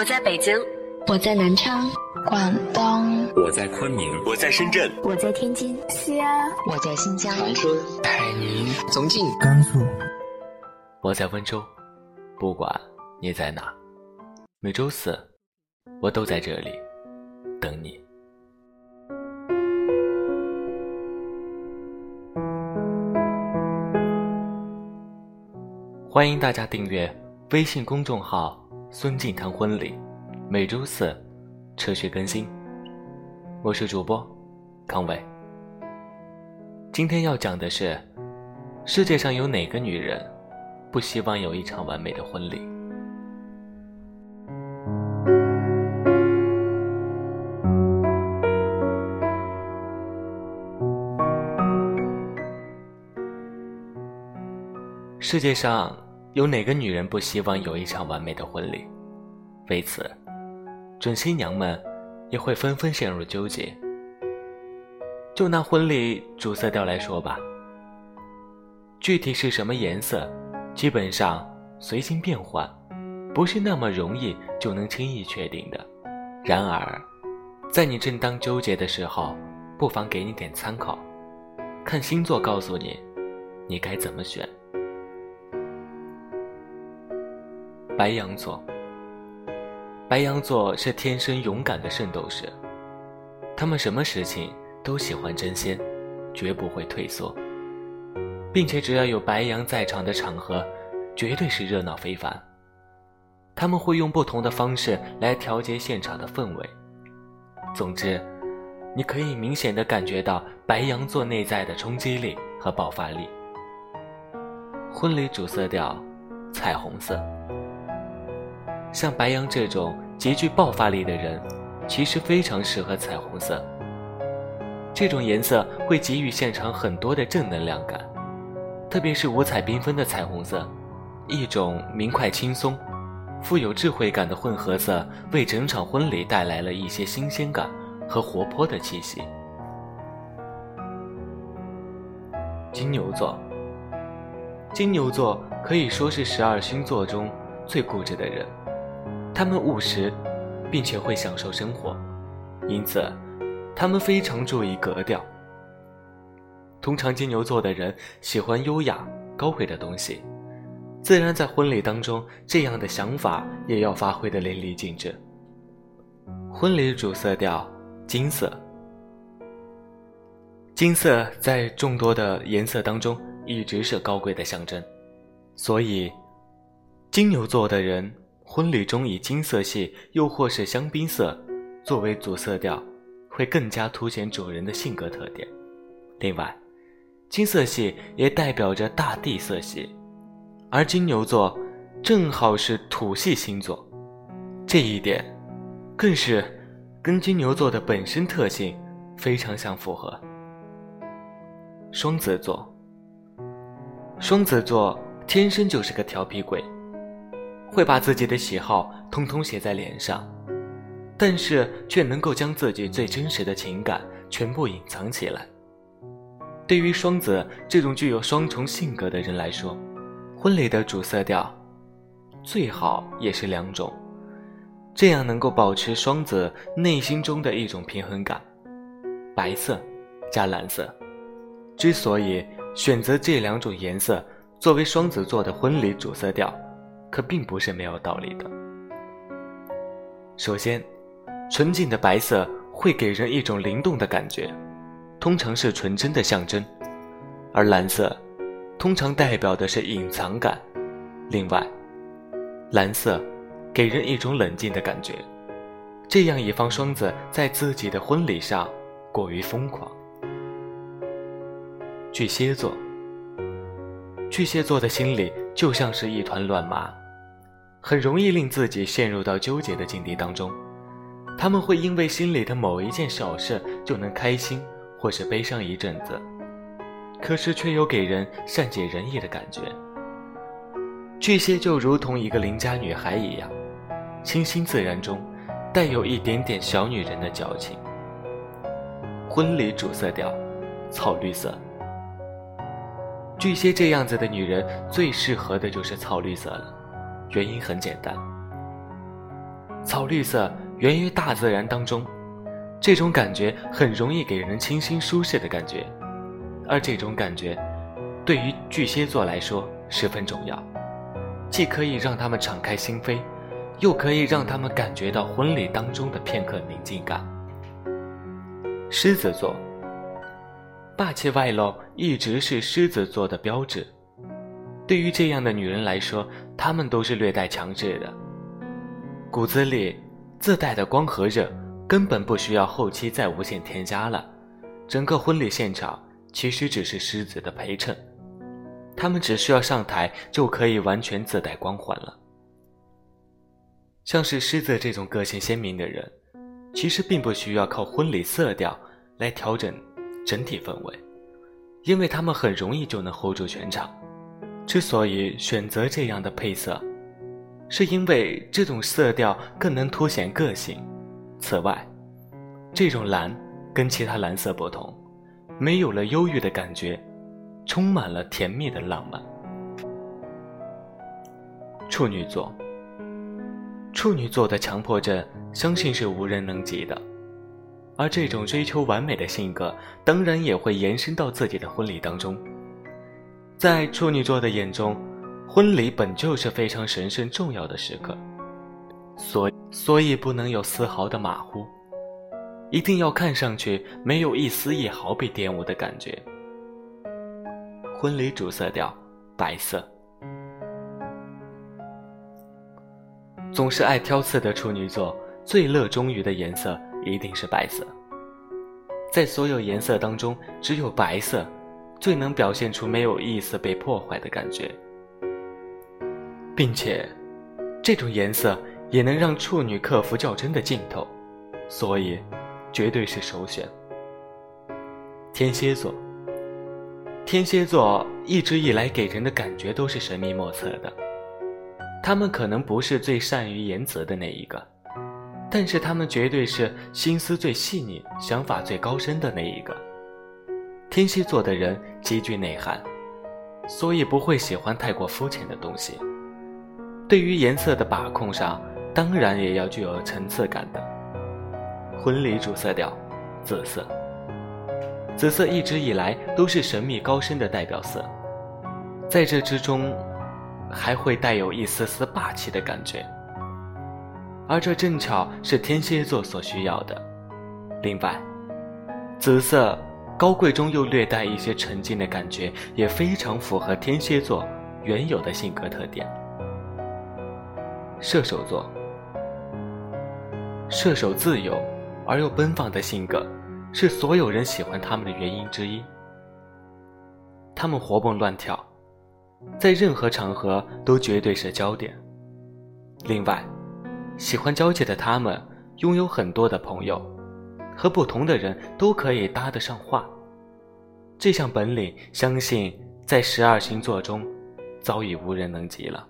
我在北京，我在南昌，广东，我在昆明，我在深圳，我在天津，西安，我在新疆，长春，海宁，重庆，甘肃，我在温州。不管你在哪，每周四我都在这里等你。欢迎大家订阅微信公众号“孙静谈婚礼”，每周四持续更新。我是主播康伟。今天要讲的是，世界上有哪个女人不希望有一场完美的婚礼？世界上有哪个女人不希望有一场完美的婚礼？为此，准新娘们也会纷纷陷入纠结。就拿婚礼主色调来说吧，具体是什么颜色，基本上随心变换，不是那么容易就能轻易确定的。然而，在你正当纠结的时候，不妨给你点参考，看星座告诉你，你该怎么选。白羊座，白羊座是天生勇敢的圣斗士，他们什么事情都喜欢争先，绝不会退缩，并且只要有白羊在场的场合，绝对是热闹非凡。他们会用不同的方式来调节现场的氛围。总之，你可以明显的感觉到白羊座内在的冲击力和爆发力。婚礼主色调，彩虹色。像白羊这种极具爆发力的人，其实非常适合彩虹色。这种颜色会给予现场很多的正能量感，特别是五彩缤纷的彩虹色，一种明快轻松、富有智慧感的混合色，为整场婚礼带来了一些新鲜感和活泼的气息。金牛座，金牛座可以说是十二星座中最固执的人。他们务实，并且会享受生活，因此，他们非常注意格调。通常金牛座的人喜欢优雅、高贵的东西，自然在婚礼当中，这样的想法也要发挥的淋漓尽致。婚礼主色调金色，金色在众多的颜色当中一直是高贵的象征，所以，金牛座的人。婚礼中以金色系又或是香槟色作为主色调，会更加凸显主人的性格特点。另外，金色系也代表着大地色系，而金牛座正好是土系星座，这一点更是跟金牛座的本身特性非常相符合。双子座，双子座天生就是个调皮鬼。会把自己的喜好通通写在脸上，但是却能够将自己最真实的情感全部隐藏起来。对于双子这种具有双重性格的人来说，婚礼的主色调最好也是两种，这样能够保持双子内心中的一种平衡感。白色加蓝色，之所以选择这两种颜色作为双子座的婚礼主色调。可并不是没有道理的。首先，纯净的白色会给人一种灵动的感觉，通常是纯真的象征；而蓝色，通常代表的是隐藏感。另外，蓝色给人一种冷静的感觉，这样以防双子在自己的婚礼上过于疯狂。巨蟹座，巨蟹座的心里就像是一团乱麻。很容易令自己陷入到纠结的境地当中，他们会因为心里的某一件小事就能开心或是悲伤一阵子，可是却又给人善解人意的感觉。巨蟹就如同一个邻家女孩一样，清新自然中带有一点点小女人的矫情。婚礼主色调，草绿色。巨蟹这样子的女人最适合的就是草绿色了。原因很简单，草绿色源于大自然当中，这种感觉很容易给人清新舒适的感觉，而这种感觉，对于巨蟹座来说十分重要，既可以让他们敞开心扉，又可以让他们感觉到婚礼当中的片刻宁静感。狮子座，霸气外露一直是狮子座的标志，对于这样的女人来说，她们都是略带强势的。骨子里自带的光和热，根本不需要后期再无限添加了。整个婚礼现场其实只是狮子的陪衬，他们只需要上台就可以完全自带光环了。像是狮子这种个性鲜明的人，其实并不需要靠婚礼色调来调整整体氛围，因为他们很容易就能 hold 住全场。之所以选择这样的配色。是因为这种色调更能凸显个性。此外，这种蓝跟其他蓝色不同，没有了忧郁的感觉，充满了甜蜜的浪漫。处女座，处女座的强迫症相信是无人能及的，而这种追求完美的性格，当然也会延伸到自己的婚礼当中。在处女座的眼中。婚礼本就是非常神圣重要的时刻，所所以不能有丝毫的马虎，一定要看上去没有一丝一毫被玷污的感觉。婚礼主色调白色，总是爱挑刺的处女座最热衷于的颜色一定是白色，在所有颜色当中，只有白色最能表现出没有一丝被破坏的感觉。并且，这种颜色也能让处女克服较真的劲头，所以绝对是首选。天蝎座，天蝎座一直以来给人的感觉都是神秘莫测的，他们可能不是最善于言辞的那一个，但是他们绝对是心思最细腻、想法最高深的那一个。天蝎座的人极具内涵，所以不会喜欢太过肤浅的东西。对于颜色的把控上，当然也要具有层次感的。婚礼主色调，紫色。紫色一直以来都是神秘高深的代表色，在这之中，还会带有一丝丝霸气的感觉，而这正巧是天蝎座所需要的。另外，紫色高贵中又略带一些沉静的感觉，也非常符合天蝎座原有的性格特点。射手座，射手自由而又奔放的性格，是所有人喜欢他们的原因之一。他们活蹦乱跳，在任何场合都绝对是焦点。另外，喜欢交际的他们拥有很多的朋友，和不同的人都可以搭得上话。这项本领，相信在十二星座中，早已无人能及了。